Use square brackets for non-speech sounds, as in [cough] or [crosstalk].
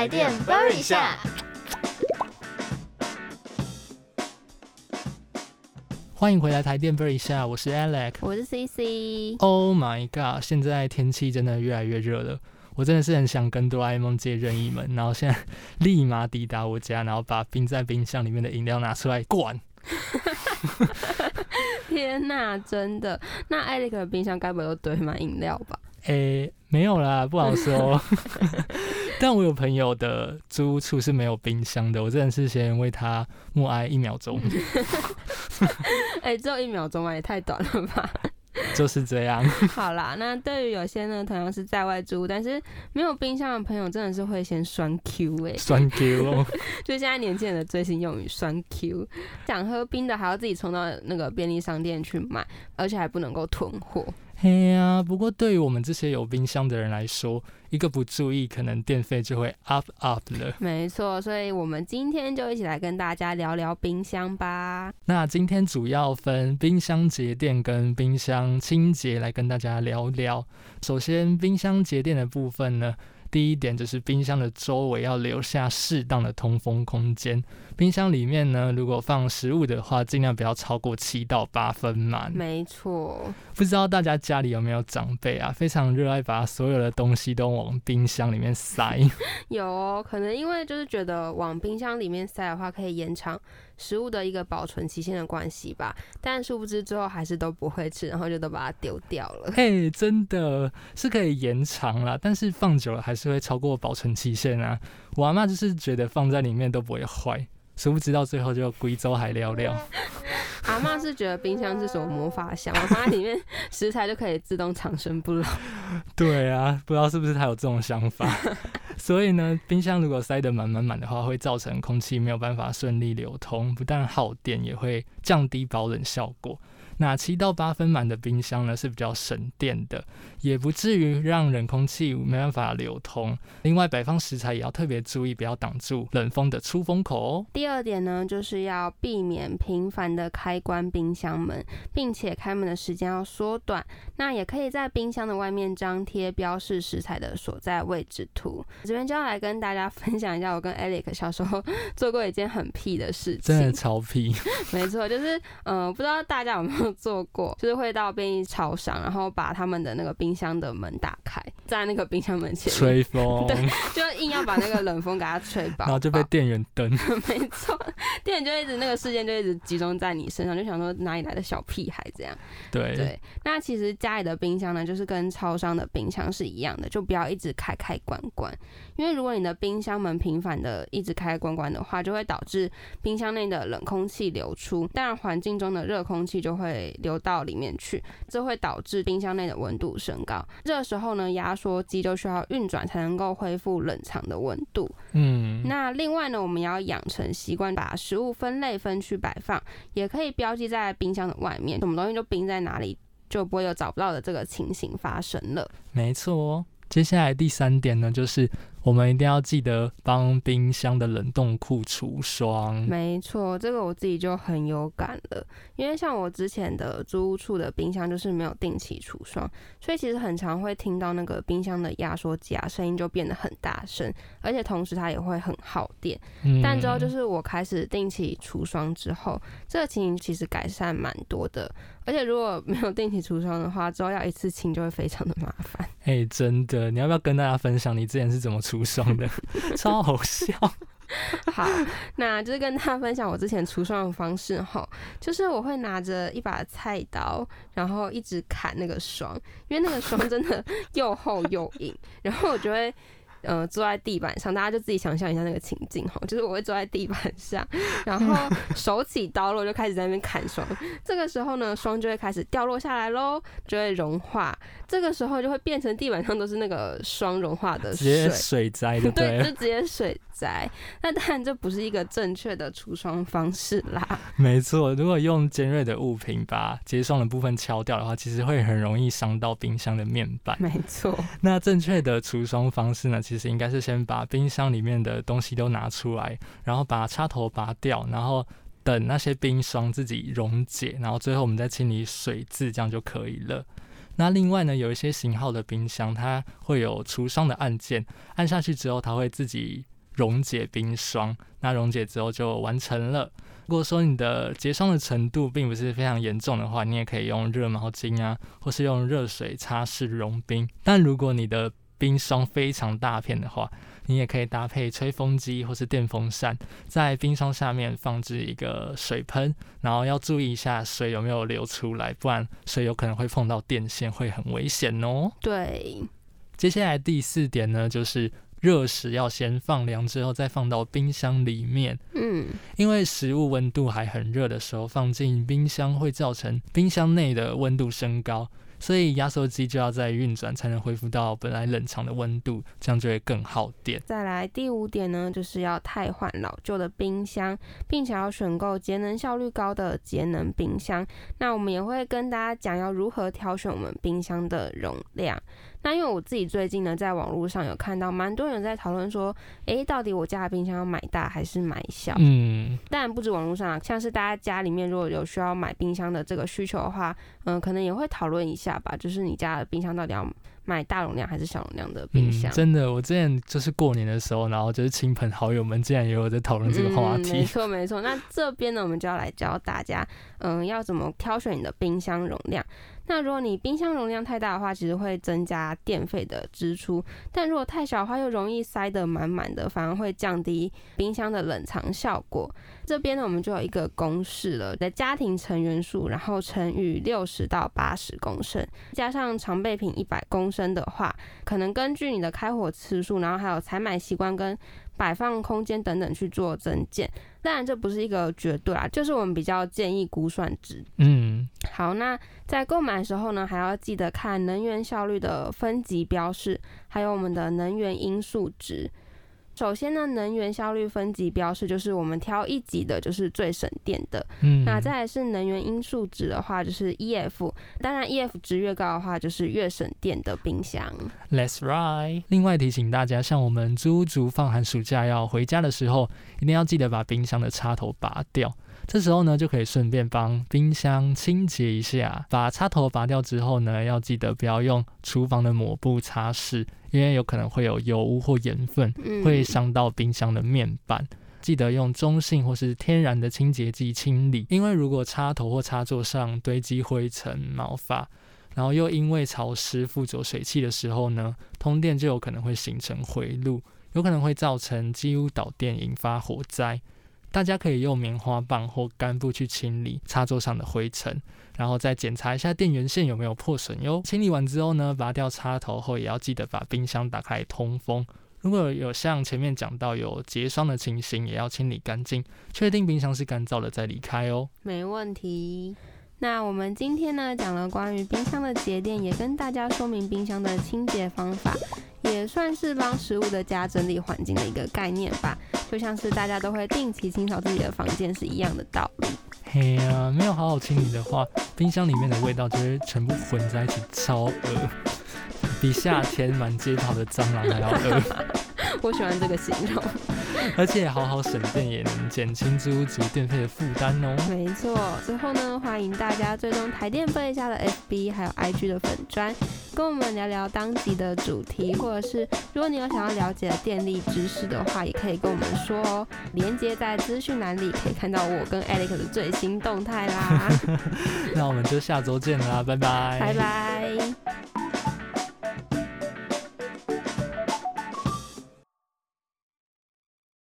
台电 burn 一下。欢迎回来台电 burn 一下，我是 Alex，我是 CC。Oh my god！现在天气真的越来越热了，我真的是很想跟哆啦 A 梦借任意门，然后现在立马抵达我家，然后把冰在冰箱里面的饮料拿出来灌。[laughs] [laughs] 天呐，真的？那艾利克的冰箱该不会都堆满饮料吧？诶、没有啦，不好说。[laughs] [laughs] 但我有朋友的租屋处是没有冰箱的，我真的是先为他默哀一秒钟，[laughs] 哎、只有一秒钟啊，也太短了吧？[laughs] 就是这样。好啦，那对于有些呢，同样是在外租，但是没有冰箱的朋友，真的是会先酸 Q 哎、酸 Q 哦，就现在年轻人的最新用语酸 Q，想喝冰的还要自己冲到那个便利商店去买，而且还不能够囤货。嘿呀、不过对于我们这些有冰箱的人来说，一个不注意，可能电费就会 up up 了。没错，所以我们今天就一起来跟大家聊聊冰箱吧。那今天主要分冰箱节电跟冰箱清洁来跟大家聊聊。首先，冰箱节电的部分呢，第一点就是冰箱的周围要留下适当的通风空间。冰箱里面呢，如果放食物的话，尽量不要超过七到八分满。没错，不知道大家家里有没有长辈啊，非常热爱把所有的东西都往冰箱里面塞。[laughs] 有哦，可能因为就是觉得往冰箱里面塞的话，可以延长食物的一个保存期限的关系吧。但殊不知最后还是都不会吃，然后就都把它丢掉了。嘿，真的是可以延长啦，但是放久了还是会超过保存期限啊。我阿妈就是觉得放在里面都不会坏，殊不知到最后就贵州海料料。[laughs] 阿妈是觉得冰箱是什么魔法箱，我放在里面 [laughs] 食材就可以自动长生不老。[laughs] 对啊，不知道是不是他有这种想法。[laughs] 所以呢，冰箱如果塞得满满满的话，会造成空气没有办法顺利流通，不但耗电，也会降低保冷效果。那七到八分满的冰箱呢是比较省电的，也不至于让冷空气没办法流通。另外，摆放食材也要特别注意，不要挡住冷风的出风口哦。第二点呢，就是要避免频繁的开关冰箱门，并且开门的时间要缩短。那也可以在冰箱的外面张贴标示食材的所在位置图。这边就要来跟大家分享一下，我跟 Alex 小时候做过一件很屁的事情。真的超屁，[laughs] 没错，就是嗯、呃不知道大家有没有做过，就是会到便利超商，然后把他们的那个冰箱的门打开，在那个冰箱门前，吹风，[laughs] 对就硬要把那个冷风给它吹爆，然后就被店员瞪。[laughs] 没错，店员就一直那个事件就一直集中在你身上，就想说哪里来的小屁孩这样。对，对，那其实家里的冰箱呢，就是跟超商的冰箱是一样的，就不要一直开开关关，因为如果你的冰箱门频繁的一直开关关的话，就会导致冰箱内的冷空气流出，当然环境中的热空气就会流到里面去，这会导致冰箱内的温度升高。这时候呢，压缩机就需要运转才能够恢复冷藏的温度。嗯，那另外呢，我们要养成习惯，把食物分类分区摆放，也可以标记在冰箱的外面，什么东西就冰在哪里，就不会有找不到的这个情形发生了。没错哦。接下来第三点呢，就是我们一定要记得帮冰箱的冷冻库除霜。没错，这个我自己就很有感了，因为像我之前的租屋处的冰箱就是没有定期除霜，所以其实很常会听到那个冰箱的压缩机啊声音就变得很大声，而且同时它也会很耗电。嗯但之后就是我开始定期除霜之后，这个情形其实改善蛮多的。而且如果没有定期除霜的话，之后要一次清就会非常的麻烦。哎、真的，你要不要跟大家分享你之前是怎么除霜的？[laughs] 超好笑。[laughs] 好，那就是跟大家分享我之前除霜的方式哈，就是我会拿着一把菜刀，然后一直砍那个霜，因为那个霜真的又厚又硬，然后我就会。呃，坐在地板上，大家就自己想象一下那个情境哈，[laughs] 就是我会坐在地板上，[laughs] 然后手起刀落就开始在那边砍霜。这个时候呢，霜就会开始掉落下来喽，就会融化。这个时候就会变成地板上都是那个霜融化的水 [laughs] 直接水，灾就对对，就直接水灾。那当然这不是一个正确的除霜方式啦。没错，如果用尖锐的物品把结霜的部分敲掉的话，其实会很容易伤到冰箱的面板。没错，那正确的除霜方式呢，其实应该是先把冰箱里面的东西都拿出来，然后把插头拔掉，然后等那些冰霜自己溶解，然后最后我们再清理水渍，这样就可以了。那另外呢，有一些型号的冰箱，它会有除霜的按键，按下去之后，它会自己溶解冰霜，那溶解之后就完成了。如果说你的结霜的程度并不是非常严重的话，你也可以用热毛巾啊，或是用热水擦拭融冰。但如果你的冰霜非常大片的话，你也可以搭配吹风机或是电风扇，在冰霜下面放置一个水喷，然后要注意一下水有没有流出来，不然水有可能会碰到电线，会很危险哦。对，接下来第四点呢，就是热食要先放凉之后再放到冰箱里面，嗯，因为食物温度还很热的时候放进冰箱会造成冰箱内的温度升高。所以压缩机就要在运转，才能恢复到本来冷藏的温度，这样就会更耗电。再来第五点呢，就是要汰换老旧的冰箱，并且要选购节能效率高的节能冰箱。那我们也会跟大家讲要如何挑选我们冰箱的容量。那因为我自己最近呢，在网络上有看到蛮多人在讨论说，诶，到底我家的冰箱要买大还是买小？嗯，当然不止网络上，像是大家家里面如果有需要买冰箱的这个需求的话，嗯，可能也会讨论一下吧，就是你家的冰箱到底要买大容量还是小容量的冰箱？真的，我之前就是过年的时候，然后就是亲朋好友们竟然也有在讨论这个话题。没错没错，那这边呢，我们就要来教大家，嗯，要怎么挑选你的冰箱容量。那如果你冰箱容量太大的话，其实会增加电费的支出；但如果太小的话，又容易塞得满满的，反而会降低冰箱的冷藏效果。这边呢，我们就有一个公式了：的家庭成员数，然后乘以六十到八十公升，加上常备品一百公升的话，可能根据你的开火次数，然后还有采买习惯跟摆放空间等等去做增减。当然，这不是一个绝对啊，就是我们比较建议估算值。嗯，好，那在购买的时候呢，还要记得看能源效率的分级标示，还有我们的能源因素值。首先呢，能源效率分级标示就是我们挑一级的，就是最省电的。嗯，那再来是能源因素值的话，就是 EF。当然，EF 值越高的话，就是越省电的冰箱。Let's right。另外提醒大家，像我们租族放寒暑假要回家的时候，一定要记得把冰箱的插头拔掉。这时候呢，就可以顺便帮冰箱清洁一下。把插头拔掉之后呢，要记得不要用厨房的抹布擦拭，因为有可能会有油污或盐分，会伤到冰箱的面板。记得用中性或是天然的清洁剂清理，因为如果插头或插座上堆积灰尘、毛发，然后又因为潮湿附着水汽的时候呢，通电就有可能会形成回路，有可能会造成机屋导电，引发火灾。大家可以用棉花棒或干布去清理插座上的灰尘，然后再检查一下电源线有没有破损哟。清理完之后呢，拔掉插头后，也要记得把冰箱打开通风。如果有像前面讲到有结霜的情形，也要清理干净，确定冰箱是干燥了再离开哦。没问题。那我们今天呢讲了关于冰箱的节电，也跟大家说明冰箱的清洁方法，也算是帮食物的家整理环境的一个概念吧。就像是大家都会定期清扫自己的房间是一样的道理。嘿呀，没有好好清理的话，冰箱里面的味道就会全部混在一起，超恶，[laughs] 比夏天满街跑的蟑螂还要恶。[laughs] 我喜欢这个形容，而且好好省电也能减轻租屋族电费的负担哦。没错，之后呢，欢迎大家追踪台电备下的 FB 还有 IG 的粉砖，跟我们聊聊当集的主题，或者是如果你有想要了解电力知识的话，也可以跟我们说哦。连接在资讯栏里，可以看到我跟 Alex 的最新动态啦。[laughs] 那我们就下周见啦，拜拜，拜拜。